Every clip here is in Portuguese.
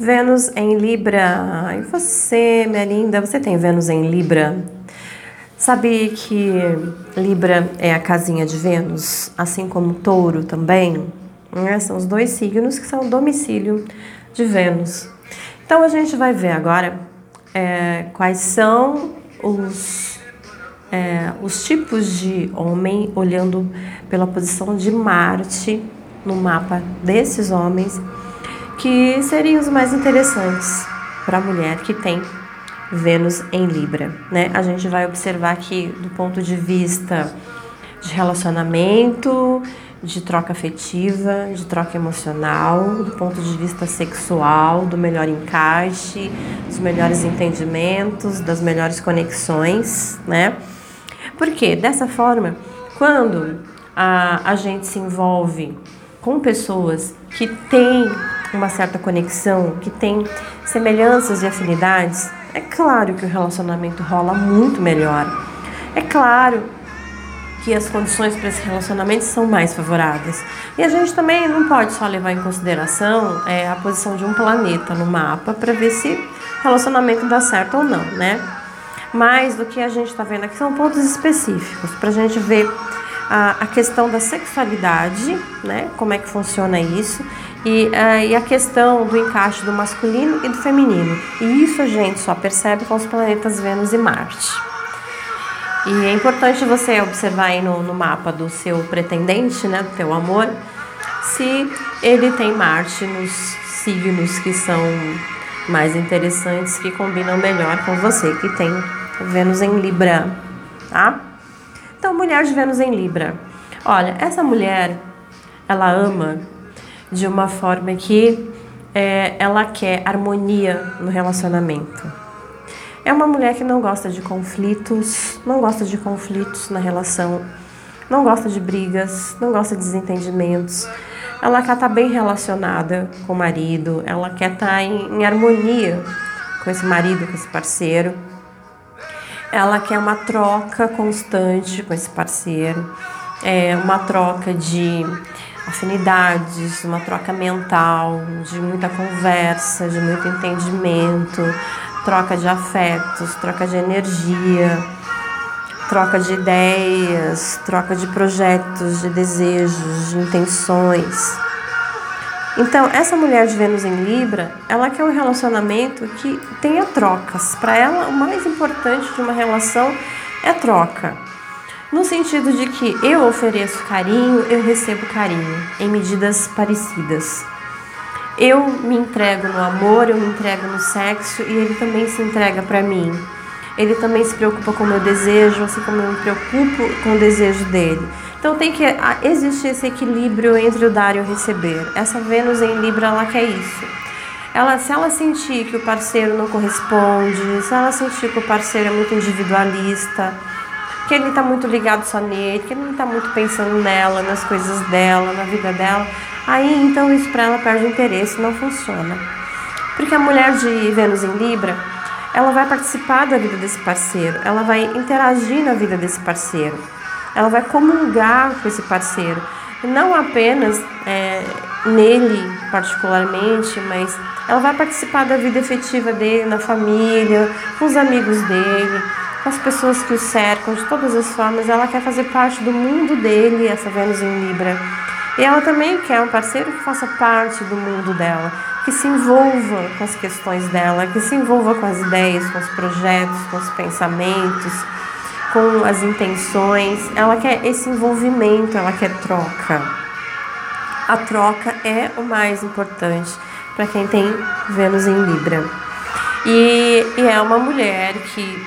Vênus em Libra. E você, minha linda, você tem Vênus em Libra? Sabe que Libra é a casinha de Vênus, assim como Touro também? Né? São os dois signos que são o domicílio de Vênus. Então a gente vai ver agora é, quais são os, é, os tipos de homem olhando pela posição de Marte no mapa desses homens que seriam os mais interessantes para a mulher que tem Vênus em Libra, né? A gente vai observar que do ponto de vista de relacionamento, de troca afetiva, de troca emocional, do ponto de vista sexual, do melhor encaixe, dos melhores entendimentos, das melhores conexões, né? Porque dessa forma, quando a, a gente se envolve com pessoas que têm uma certa conexão, que têm semelhanças e afinidades, é claro que o relacionamento rola muito melhor. É claro que as condições para esse relacionamento são mais favoráveis. E a gente também não pode só levar em consideração é, a posição de um planeta no mapa para ver se o relacionamento dá certo ou não, né? Mais do que a gente está vendo aqui são pontos específicos para a gente ver a, a, questão da sexualidade, né? Como é que funciona isso e, uh, e a questão do encaixe do masculino e do feminino. E isso a gente só percebe com os planetas Vênus e Marte. E é importante você observar aí no, no mapa do seu pretendente, né, do teu amor, se ele tem Marte nos signos que são mais interessantes, que combinam melhor com você, que tem Vênus em Libra, tá? Então, mulher de Vênus em Libra. Olha, essa mulher, ela ama de uma forma que é, ela quer harmonia no relacionamento. É uma mulher que não gosta de conflitos, não gosta de conflitos na relação, não gosta de brigas, não gosta de desentendimentos. Ela quer estar bem relacionada com o marido, ela quer estar em, em harmonia com esse marido, com esse parceiro. Ela quer uma troca constante com esse parceiro, é uma troca de afinidades, uma troca mental, de muita conversa, de muito entendimento, troca de afetos, troca de energia, troca de ideias, troca de projetos, de desejos, de intenções. Então, essa mulher de Vênus em Libra, ela quer um relacionamento que tenha trocas. Para ela, o mais importante de uma relação é troca. No sentido de que eu ofereço carinho, eu recebo carinho, em medidas parecidas. Eu me entrego no amor, eu me entrego no sexo e ele também se entrega para mim. Ele também se preocupa com o meu desejo, assim como eu me preocupo com o desejo dele. Então tem que existir esse equilíbrio entre o dar e o receber. Essa Vênus em Libra, ela quer isso. Ela, se ela sentir que o parceiro não corresponde, se ela sentir que o parceiro é muito individualista, que ele está muito ligado só nele, que ele não está muito pensando nela, nas coisas dela, na vida dela, Aí então isso para ela perde interesse, não funciona. Porque a mulher de Vênus em Libra, ela vai participar da vida desse parceiro, ela vai interagir na vida desse parceiro, ela vai comungar com esse parceiro, não apenas é, nele particularmente, mas ela vai participar da vida efetiva dele, na família, com os amigos dele, as pessoas que o cercam, de todas as formas, ela quer fazer parte do mundo dele, essa Vênus em Libra. E ela também quer um parceiro que faça parte do mundo dela, que se envolva com as questões dela, que se envolva com as ideias, com os projetos, com os pensamentos, com as intenções. Ela quer esse envolvimento, ela quer troca. A troca é o mais importante para quem tem Vênus em Libra. E, e é uma mulher que,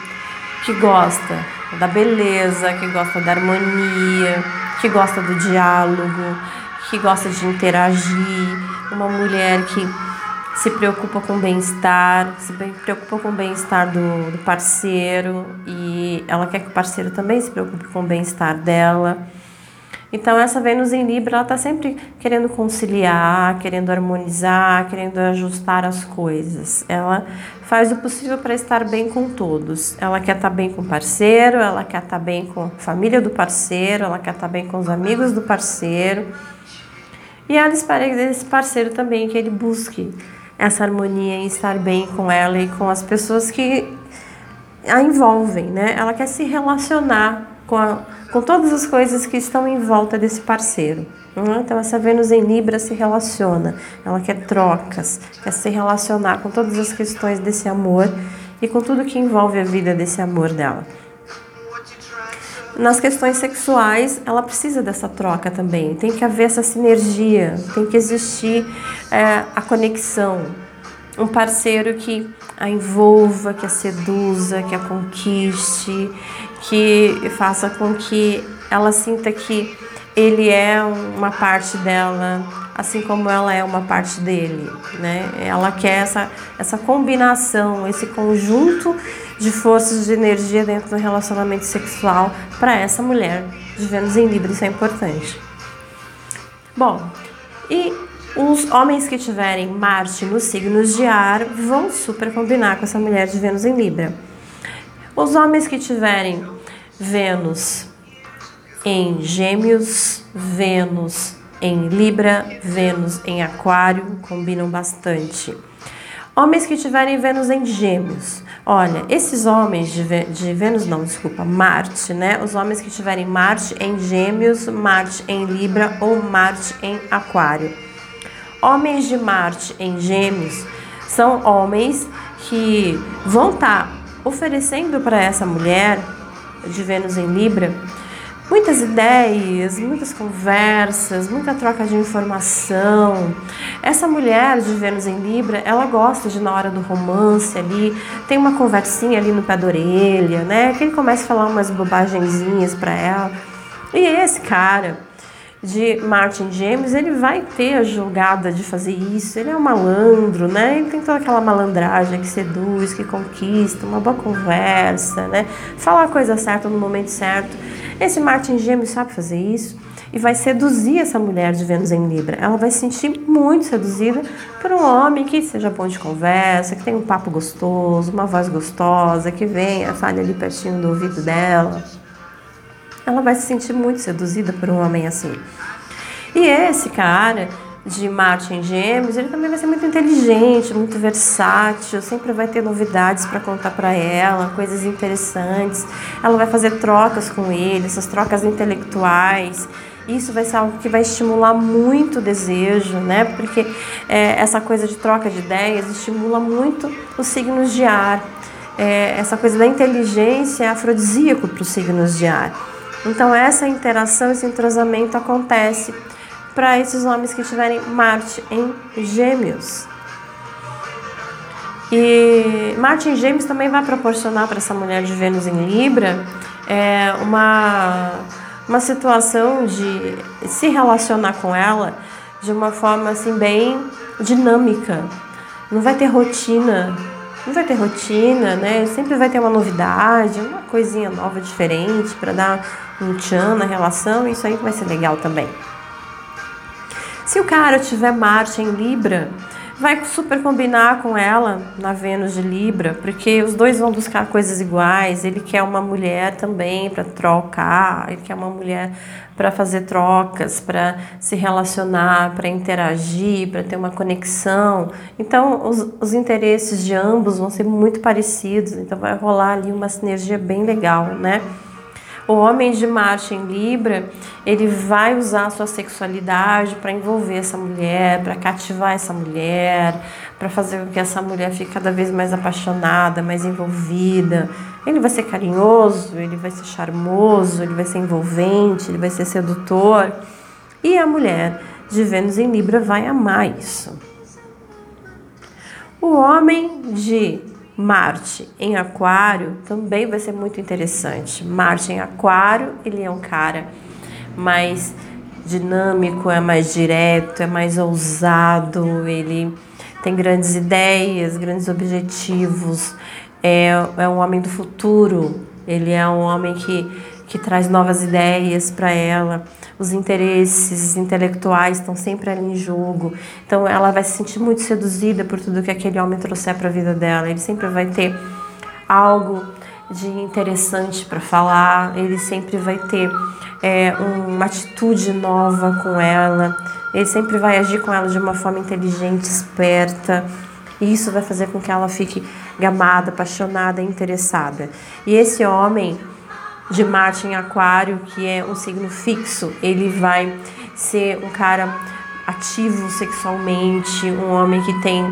que gosta da beleza, que gosta da harmonia, que gosta do diálogo, que gosta de interagir, uma mulher que se preocupa com o bem-estar, se preocupa com o bem-estar do, do, parceiro e ela quer que o parceiro também se preocupe com o bem-estar dela. Então, essa Vênus em Libra, ela está sempre querendo conciliar, querendo harmonizar, querendo ajustar as coisas. Ela faz o possível para estar bem com todos. Ela quer estar tá bem com o parceiro, ela quer estar tá bem com a família do parceiro, ela quer estar tá bem com os amigos do parceiro. E ela espera desse parceiro também que ele busque essa harmonia em estar bem com ela e com as pessoas que a envolvem, né? Ela quer se relacionar com, a, com todas as coisas que estão em volta desse parceiro. Né? Então, essa Vênus em Libra se relaciona, ela quer trocas, quer se relacionar com todas as questões desse amor e com tudo que envolve a vida desse amor dela. Nas questões sexuais, ela precisa dessa troca também. Tem que haver essa sinergia, tem que existir é, a conexão. Um parceiro que a envolva, que a seduza, que a conquiste, que faça com que ela sinta que ele é uma parte dela, assim como ela é uma parte dele, né? Ela quer essa, essa combinação, esse conjunto de forças de energia dentro do relacionamento sexual para essa mulher de Vênus em Libra, isso é importante. Bom, e os homens que tiverem Marte nos signos de ar vão super combinar com essa mulher de Vênus em Libra. Os homens que tiverem Vênus em Gêmeos, Vênus em Libra, Vênus em Aquário, combinam bastante. Homens que tiverem Vênus em Gêmeos. Olha, esses homens de, de, Vênus, não, desculpa, Marte, né? Os homens que tiverem Marte em Gêmeos, Marte em Libra ou Marte em Aquário. Homens de Marte em Gêmeos são homens que vão estar tá oferecendo para essa mulher de Vênus em Libra muitas ideias, muitas conversas, muita troca de informação. Essa mulher de Vênus em Libra, ela gosta de na hora do romance ali, tem uma conversinha ali no pé da orelha, né? Que ele começa a falar umas bobagenzinhas para ela. E esse cara de Martin James, ele vai ter a jogada de fazer isso. Ele é um malandro, né? Ele tem toda aquela malandragem que seduz, que conquista, uma boa conversa, né? Falar a coisa certa no momento certo. Esse Martin Gêmeos sabe fazer isso e vai seduzir essa mulher de Vênus em Libra. Ela vai se sentir muito seduzida por um homem que seja bom de conversa, que tenha um papo gostoso, uma voz gostosa, que venha, fale ali pertinho do ouvido dela. Ela vai se sentir muito seduzida por um homem assim. E esse cara de Marte em Gêmeos, ele também vai ser muito inteligente, muito versátil, sempre vai ter novidades para contar para ela, coisas interessantes. Ela vai fazer trocas com ele, essas trocas intelectuais. Isso vai ser algo que vai estimular muito o desejo, né? Porque é, essa coisa de troca de ideias estimula muito os signos de ar. É, essa coisa da inteligência é afrodisíaco para os signos de ar. Então essa interação, esse entrosamento acontece para esses homens que tiverem Marte em Gêmeos. E Marte em Gêmeos também vai proporcionar para essa mulher de Vênus em Libra é, uma, uma situação de se relacionar com ela de uma forma assim bem dinâmica. Não vai ter rotina, não vai ter rotina, né? Sempre vai ter uma novidade, uma coisinha nova, diferente, para dar um tchan na relação. Isso aí vai ser legal também. Se o cara tiver Marte em Libra, vai super combinar com ela na Vênus de Libra, porque os dois vão buscar coisas iguais. Ele quer uma mulher também para trocar, ele quer uma mulher para fazer trocas, para se relacionar, para interagir, para ter uma conexão. Então, os, os interesses de ambos vão ser muito parecidos, então vai rolar ali uma sinergia bem legal, né? O homem de Marte em Libra, ele vai usar a sua sexualidade para envolver essa mulher, para cativar essa mulher, para fazer com que essa mulher fique cada vez mais apaixonada, mais envolvida. Ele vai ser carinhoso, ele vai ser charmoso, ele vai ser envolvente, ele vai ser sedutor. E a mulher de Vênus em Libra vai amar isso. O homem de Marte em Aquário também vai ser muito interessante. Marte em Aquário, ele é um cara mais dinâmico, é mais direto, é mais ousado, ele tem grandes ideias, grandes objetivos, é, é um homem do futuro, ele é um homem que, que traz novas ideias para ela os interesses intelectuais estão sempre ali em jogo. Então ela vai se sentir muito seduzida por tudo que aquele homem trouxer para a vida dela. Ele sempre vai ter algo de interessante para falar, ele sempre vai ter é, uma atitude nova com ela, ele sempre vai agir com ela de uma forma inteligente, esperta. E isso vai fazer com que ela fique gamada, apaixonada, interessada. E esse homem de Marte em Aquário, que é um signo fixo, ele vai ser um cara ativo sexualmente, um homem que tem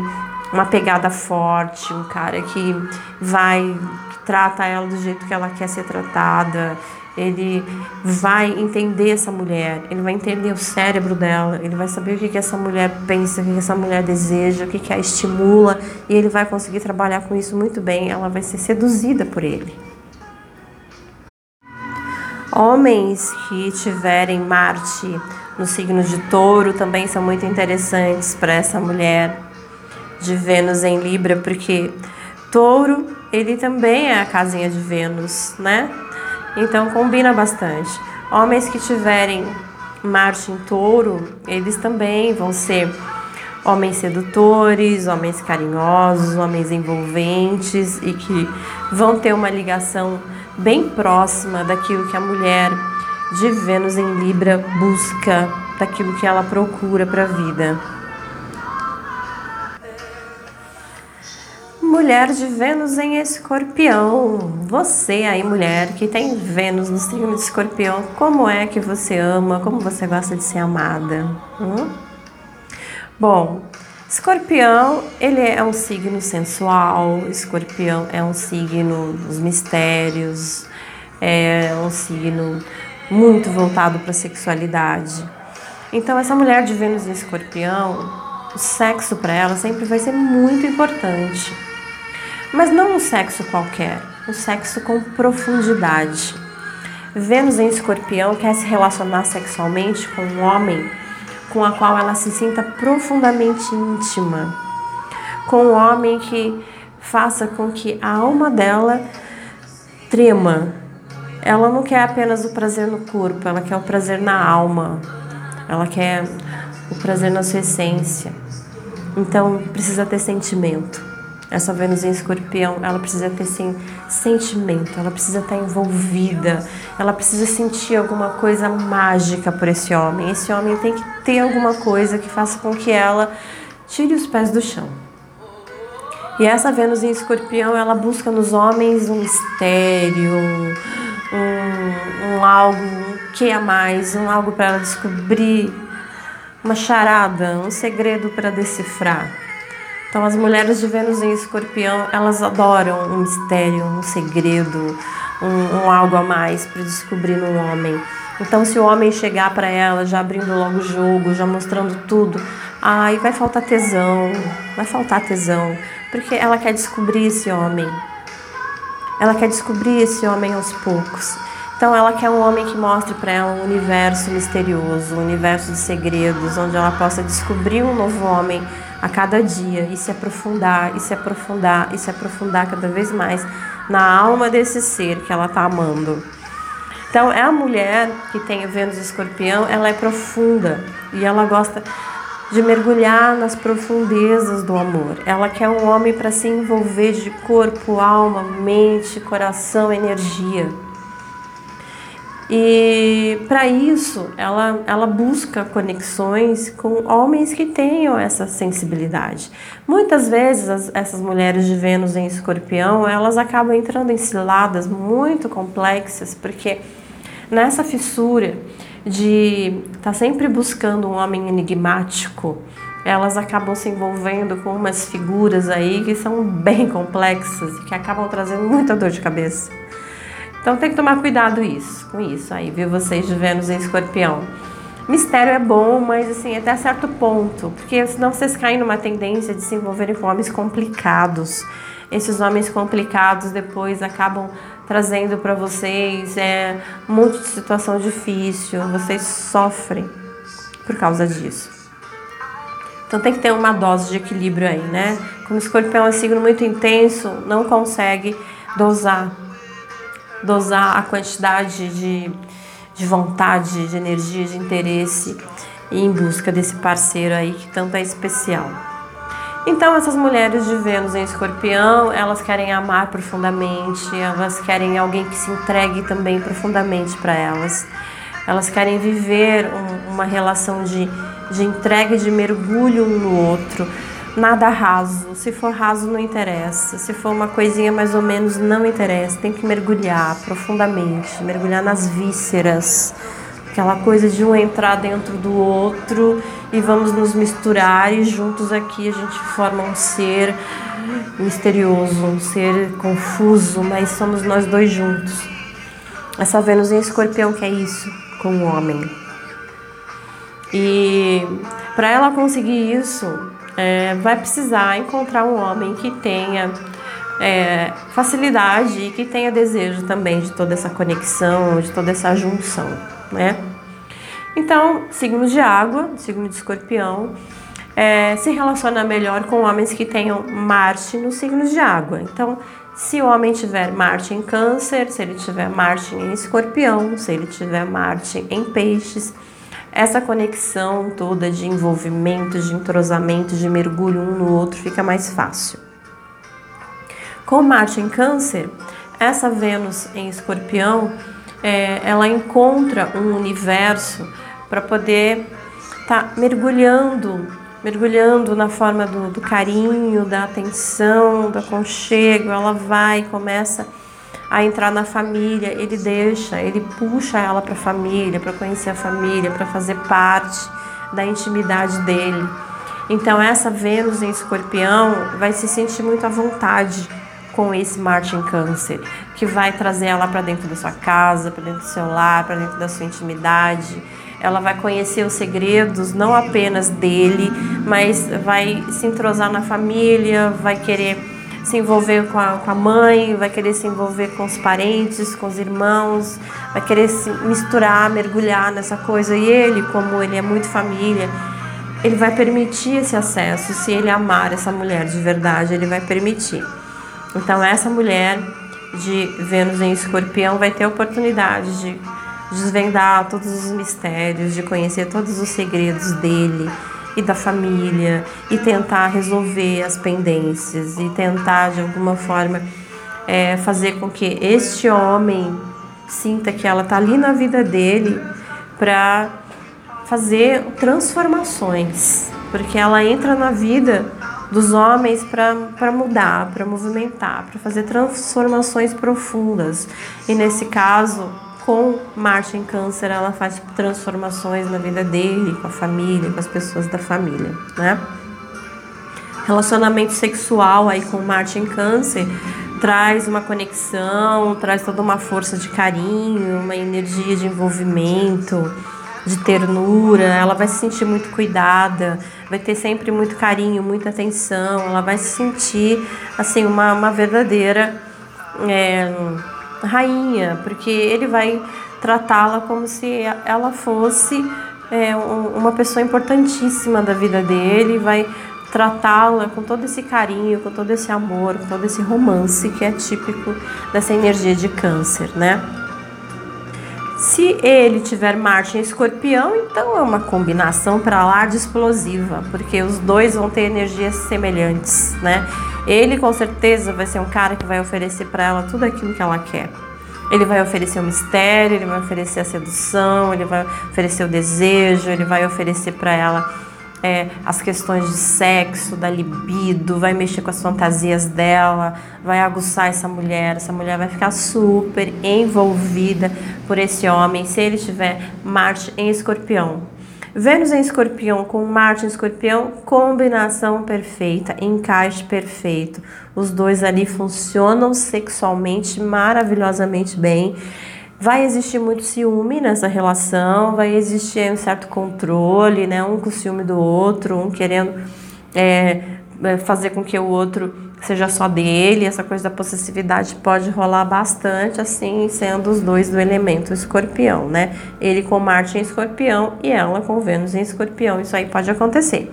uma pegada forte, um cara que vai que trata ela do jeito que ela quer ser tratada. Ele vai entender essa mulher, ele vai entender o cérebro dela, ele vai saber o que, que essa mulher pensa, o que, que essa mulher deseja, o que, que a estimula, e ele vai conseguir trabalhar com isso muito bem. Ela vai ser seduzida por ele. Homens que tiverem Marte no signo de Touro também são muito interessantes para essa mulher de Vênus em Libra, porque Touro, ele também é a casinha de Vênus, né? Então combina bastante. Homens que tiverem Marte em Touro, eles também vão ser homens sedutores, homens carinhosos, homens envolventes e que vão ter uma ligação bem próxima daquilo que a mulher de Vênus em Libra busca, daquilo que ela procura para a vida. Mulher de Vênus em Escorpião. Você aí, mulher, que tem Vênus no signo de Escorpião, como é que você ama, como você gosta de ser amada? Hum? Bom, Escorpião, ele é um signo sensual, Escorpião é um signo dos mistérios, é um signo muito voltado para a sexualidade. Então, essa mulher de Vênus em Escorpião, o sexo para ela sempre vai ser muito importante. Mas não um sexo qualquer, um sexo com profundidade. Vênus em escorpião quer se relacionar sexualmente com um homem com a qual ela se sinta profundamente íntima, com um homem que faça com que a alma dela trema. Ela não quer apenas o prazer no corpo, ela quer o prazer na alma, ela quer o prazer na sua essência. Então precisa ter sentimento. Essa Vênus em escorpião, ela precisa ter sim, sentimento, ela precisa estar envolvida, ela precisa sentir alguma coisa mágica por esse homem. Esse homem tem que ter alguma coisa que faça com que ela tire os pés do chão. E essa Vênus em escorpião, ela busca nos homens um mistério, um, um algo, um que a mais, um algo para ela descobrir, uma charada, um segredo para decifrar. Então, as mulheres de Vênus em Escorpião, elas adoram um mistério, um segredo, um, um algo a mais para descobrir no homem. Então, se o homem chegar para ela já abrindo logo o jogo, já mostrando tudo, aí vai faltar tesão, vai faltar tesão, porque ela quer descobrir esse homem. Ela quer descobrir esse homem aos poucos. Então ela quer um homem que mostre para ela um universo misterioso, um universo de segredos, onde ela possa descobrir um novo homem a cada dia e se aprofundar, e se aprofundar, e se aprofundar cada vez mais na alma desse ser que ela está amando. Então, é a mulher que tem Vênus escorpião, ela é profunda e ela gosta de mergulhar nas profundezas do amor. Ela quer um homem para se envolver de corpo, alma, mente, coração, energia. E para isso, ela, ela busca conexões com homens que tenham essa sensibilidade. Muitas vezes, as, essas mulheres de Vênus em escorpião, elas acabam entrando em ciladas muito complexas, porque nessa fissura de estar tá sempre buscando um homem enigmático, elas acabam se envolvendo com umas figuras aí que são bem complexas e que acabam trazendo muita dor de cabeça. Então tem que tomar cuidado isso, com isso aí, viu? Vocês de Vênus em escorpião. Mistério é bom, mas assim, até certo ponto, porque senão vocês caem numa tendência de se envolverem com homens complicados. Esses homens complicados depois acabam trazendo para vocês é, um monte de situação difícil, vocês sofrem por causa disso. Então tem que ter uma dose de equilíbrio aí, né? Como escorpião é um signo muito intenso, não consegue dosar dosar a quantidade de, de vontade, de energia, de interesse em busca desse parceiro aí que tanto é especial. Então essas mulheres de Vênus em Escorpião, elas querem amar profundamente, elas querem alguém que se entregue também profundamente para elas. elas querem viver um, uma relação de, de entrega e de mergulho um no outro. Nada raso. Se for raso, não interessa. Se for uma coisinha mais ou menos, não interessa. Tem que mergulhar profundamente mergulhar nas vísceras. Aquela coisa de um entrar dentro do outro e vamos nos misturar e juntos aqui a gente forma um ser misterioso, um ser confuso, mas somos nós dois juntos. Essa Vênus em escorpião que é isso com o homem. E para ela conseguir isso, é, vai precisar encontrar um homem que tenha é, facilidade e que tenha desejo também de toda essa conexão, de toda essa junção, né? Então, signos de água, signo de escorpião, é, se relaciona melhor com homens que tenham Marte nos signos de água. Então, se o homem tiver Marte em Câncer, se ele tiver Marte em Escorpião, se ele tiver Marte em Peixes, essa conexão toda de envolvimento, de entrosamento, de mergulho um no outro fica mais fácil. Com Marte em Câncer, essa Vênus em Escorpião, é, ela encontra um universo para poder estar tá mergulhando mergulhando na forma do, do carinho, da atenção, do aconchego. Ela vai, começa a entrar na família, ele deixa, ele puxa ela para a família, para conhecer a família, para fazer parte da intimidade dele. Então essa Vênus em Escorpião vai se sentir muito à vontade com esse Marte em Câncer, que vai trazer ela para dentro da sua casa, para dentro do seu lar, para dentro da sua intimidade ela vai conhecer os segredos não apenas dele, mas vai se entrosar na família, vai querer se envolver com a, com a mãe, vai querer se envolver com os parentes, com os irmãos, vai querer se misturar, mergulhar nessa coisa. E ele, como ele é muito família, ele vai permitir esse acesso. Se ele amar essa mulher de verdade, ele vai permitir. Então, essa mulher de Vênus em Escorpião vai ter a oportunidade de desvendar todos os mistérios, de conhecer todos os segredos dele e da família e tentar resolver as pendências e tentar de alguma forma é, fazer com que este homem sinta que ela está ali na vida dele para fazer transformações, porque ela entra na vida dos homens para mudar, para movimentar, para fazer transformações profundas. E nesse caso, com Marte em Câncer, ela faz transformações na vida dele, com a família, com as pessoas da família, né? Relacionamento sexual aí com Marte em Câncer traz uma conexão, traz toda uma força de carinho, uma energia de envolvimento, de ternura. Ela vai se sentir muito cuidada, vai ter sempre muito carinho, muita atenção. Ela vai se sentir assim uma, uma verdadeira é, rainha, porque ele vai tratá-la como se ela fosse é, uma pessoa importantíssima da vida dele, vai tratá-la com todo esse carinho, com todo esse amor, com todo esse romance que é típico dessa energia de câncer, né? Se ele tiver Marte em escorpião, então é uma combinação para lá de explosiva, porque os dois vão ter energias semelhantes, né? Ele com certeza vai ser um cara que vai oferecer para ela tudo aquilo que ela quer. Ele vai oferecer o mistério, ele vai oferecer a sedução, ele vai oferecer o desejo, ele vai oferecer para ela é, as questões de sexo, da libido, vai mexer com as fantasias dela, vai aguçar essa mulher. Essa mulher vai ficar super envolvida por esse homem se ele tiver Marte em escorpião. Vênus em escorpião com Marte em escorpião, combinação perfeita, encaixe perfeito. Os dois ali funcionam sexualmente maravilhosamente bem. Vai existir muito ciúme nessa relação, vai existir um certo controle, né? Um com ciúme do outro, um querendo é, fazer com que o outro seja só dele, essa coisa da possessividade pode rolar bastante, assim, sendo os dois do elemento escorpião, né? Ele com Marte em escorpião e ela com Vênus em escorpião, isso aí pode acontecer.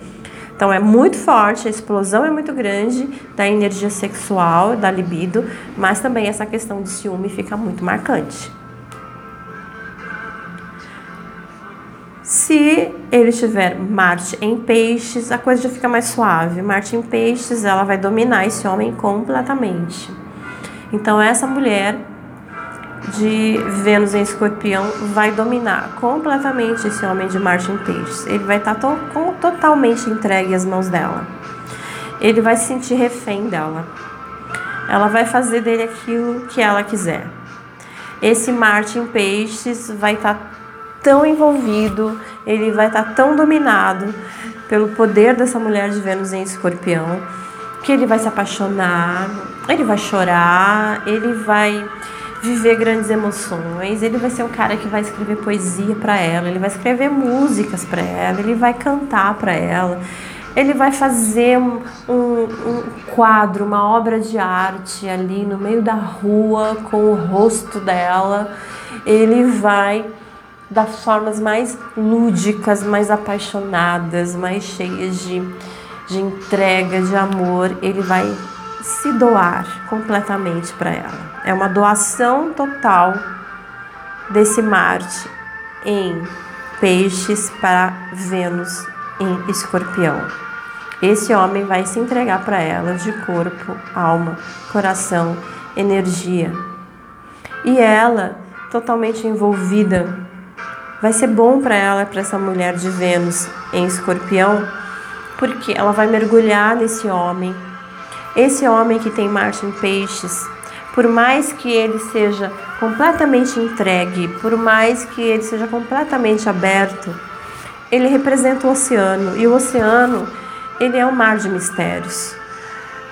Então é muito forte, a explosão é muito grande da energia sexual, da libido, mas também essa questão de ciúme fica muito marcante. Se ele tiver Marte em peixes, a coisa já fica mais suave. Marte em peixes, ela vai dominar esse homem completamente. Então essa mulher de Vênus em Escorpião vai dominar completamente esse homem de Marte em Peixes. Ele vai estar to totalmente entregue às mãos dela. Ele vai se sentir refém dela. Ela vai fazer dele aquilo que ela quiser. Esse Marte em Peixes vai estar tão envolvido, ele vai estar tão dominado pelo poder dessa mulher de Vênus em Escorpião, que ele vai se apaixonar, ele vai chorar, ele vai viver grandes emoções. Ele vai ser um cara que vai escrever poesia para ela, ele vai escrever músicas para ela, ele vai cantar para ela. Ele vai fazer um, um, um, quadro, uma obra de arte ali no meio da rua com o rosto dela. Ele vai das formas mais lúdicas, mais apaixonadas, mais cheias de, de entrega, de amor. Ele vai se doar completamente para ela. É uma doação total desse Marte em Peixes para Vênus em Escorpião. Esse homem vai se entregar para ela de corpo, alma, coração, energia. E ela, totalmente envolvida, vai ser bom para ela, para essa mulher de Vênus em Escorpião, porque ela vai mergulhar nesse homem esse homem que tem Marte em Peixes, por mais que ele seja completamente entregue, por mais que ele seja completamente aberto, ele representa o oceano e o oceano ele é um mar de mistérios.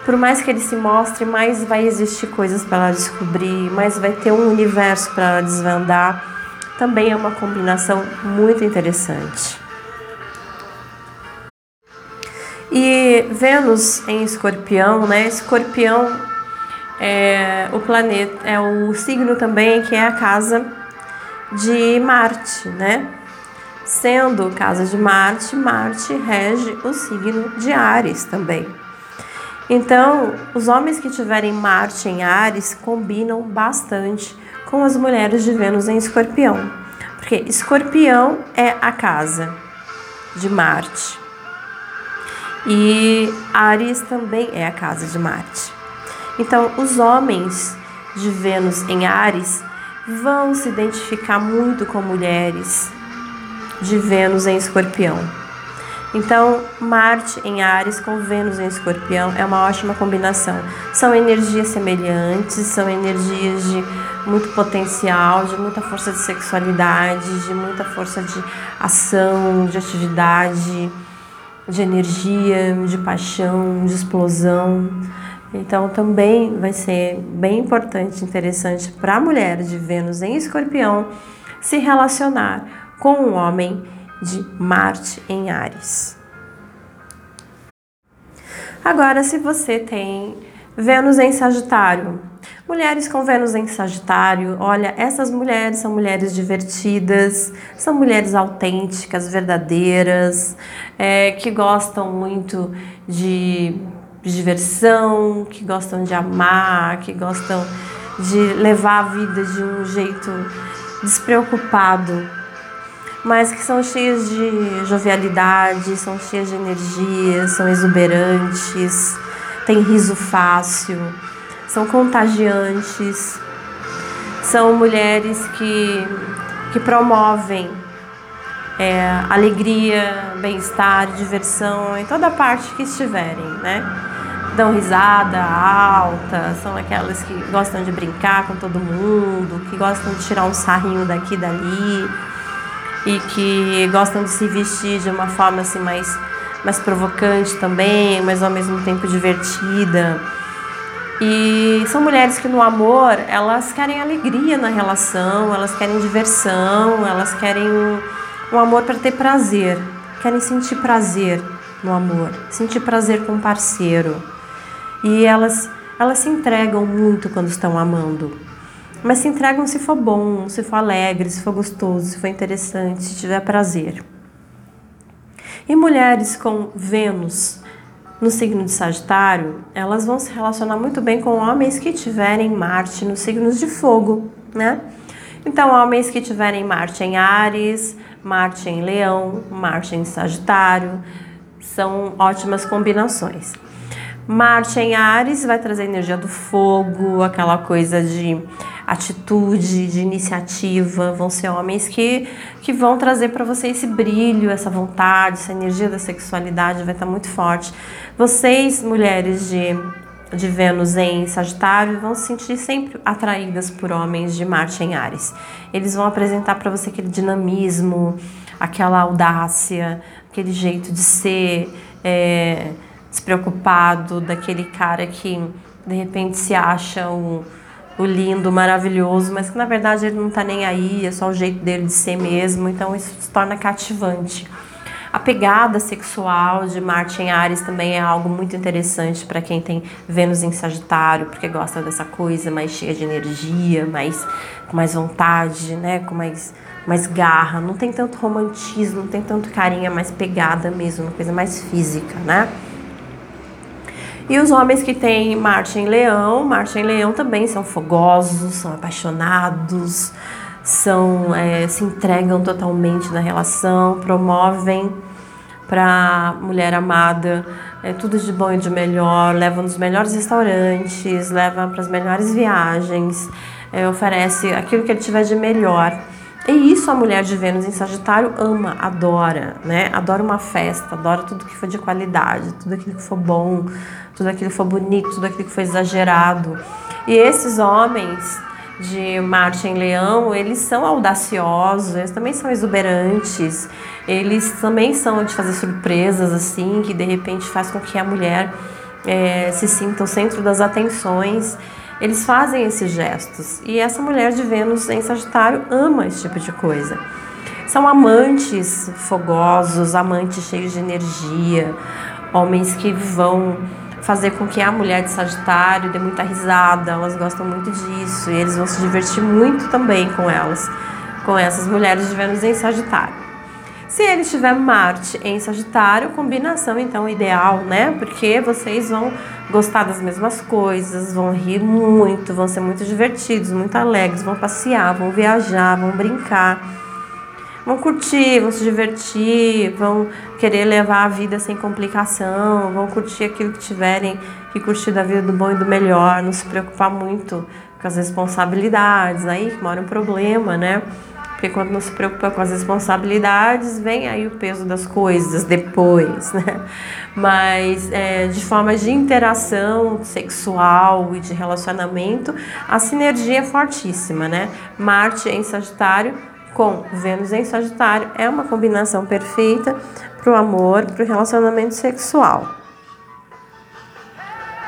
Por mais que ele se mostre, mais vai existir coisas para ela descobrir, mais vai ter um universo para ela desvendar. Também é uma combinação muito interessante. E Vênus em Escorpião, né? Escorpião é o planeta, é o signo também que é a casa de Marte, né? Sendo casa de Marte, Marte rege o signo de Ares também. Então, os homens que tiverem Marte em Ares combinam bastante com as mulheres de Vênus em Escorpião, porque Escorpião é a casa de Marte. E Ares também é a casa de Marte. Então, os homens de Vênus em Ares vão se identificar muito com mulheres de Vênus em Escorpião. Então, Marte em Ares com Vênus em Escorpião é uma ótima combinação. São energias semelhantes, são energias de muito potencial, de muita força de sexualidade, de muita força de ação, de atividade de energia, de paixão, de explosão. Então também vai ser bem importante, interessante para a mulher de Vênus em Escorpião se relacionar com um homem de Marte em Ares. Agora, se você tem Vênus em Sagitário, Mulheres com Vênus em Sagitário, olha, essas mulheres são mulheres divertidas, são mulheres autênticas, verdadeiras, é, que gostam muito de, de diversão, que gostam de amar, que gostam de levar a vida de um jeito despreocupado, mas que são cheias de jovialidade, são cheias de energia, são exuberantes, têm riso fácil são contagiantes, são mulheres que, que promovem é, alegria, bem-estar, diversão em toda parte que estiverem, né? Dão risada alta, são aquelas que gostam de brincar com todo mundo, que gostam de tirar um sarrinho daqui e dali e que gostam de se vestir de uma forma assim mais, mais provocante também, mas ao mesmo tempo divertida. E são mulheres que no amor, elas querem alegria na relação, elas querem diversão, elas querem um, um amor para ter prazer, querem sentir prazer no amor, sentir prazer com o parceiro. E elas, elas se entregam muito quando estão amando. Mas se entregam se for bom, se for alegre, se for gostoso, se for interessante, se tiver prazer. E mulheres com Vênus no signo de Sagitário, elas vão se relacionar muito bem com homens que tiverem Marte nos signos de fogo, né? Então, homens que tiverem Marte em Ares, Marte em Leão, Marte em Sagitário, são ótimas combinações. Marte em Ares vai trazer energia do fogo, aquela coisa de atitude, de iniciativa, vão ser homens que, que vão trazer para você esse brilho, essa vontade, essa energia da sexualidade vai estar tá muito forte. Vocês, mulheres de de Vênus em Sagitário vão se sentir sempre atraídas por homens de Marte em Ares. Eles vão apresentar para você aquele dinamismo, aquela audácia, aquele jeito de ser é, despreocupado, daquele cara que de repente se acha o, o lindo, maravilhoso, mas que na verdade ele não está nem aí, é só o jeito dele de ser mesmo, então isso se torna cativante. A pegada sexual de Marte em Ares também é algo muito interessante para quem tem Vênus em Sagitário, porque gosta dessa coisa mais cheia de energia, mais com mais vontade, né, com mais mais garra, não tem tanto romantismo, não tem tanto carinha, mais pegada mesmo, uma coisa mais física, né? E os homens que têm Marte em Leão, Marte em Leão também são fogosos, são apaixonados, são é, se entregam totalmente na relação, promovem para mulher amada é, tudo de bom e de melhor, levam nos melhores restaurantes, levam para as melhores viagens, é, oferece aquilo que ele tiver de melhor. E isso a mulher de Vênus em Sagitário ama, adora, né? Adora uma festa, adora tudo que for de qualidade, tudo aquilo que for bom, tudo aquilo que for bonito, tudo aquilo que for exagerado. E esses homens de Marte em Leão, eles são audaciosos, eles também são exuberantes, eles também são de fazer surpresas assim, que de repente faz com que a mulher é, se sinta o centro das atenções. Eles fazem esses gestos e essa mulher de Vênus em Sagitário ama esse tipo de coisa. São amantes fogosos, amantes cheios de energia, homens que vão fazer com que a mulher de Sagitário dê muita risada, elas gostam muito disso e eles vão se divertir muito também com elas, com essas mulheres de Vênus em Sagitário. Se ele tiver Marte em Sagitário, combinação então ideal, né? Porque vocês vão gostar das mesmas coisas, vão rir muito, vão ser muito divertidos, muito alegres, vão passear, vão viajar, vão brincar vão curtir, vão se divertir, vão querer levar a vida sem complicação, vão curtir aquilo que tiverem que curtir da vida do bom e do melhor, não se preocupar muito com as responsabilidades, aí que mora um problema, né? Porque quando não se preocupa com as responsabilidades, vem aí o peso das coisas depois, né? Mas é, de forma de interação sexual e de relacionamento, a sinergia é fortíssima, né? Marte em Sagitário com Vênus em Sagitário é uma combinação perfeita para o amor, para o relacionamento sexual.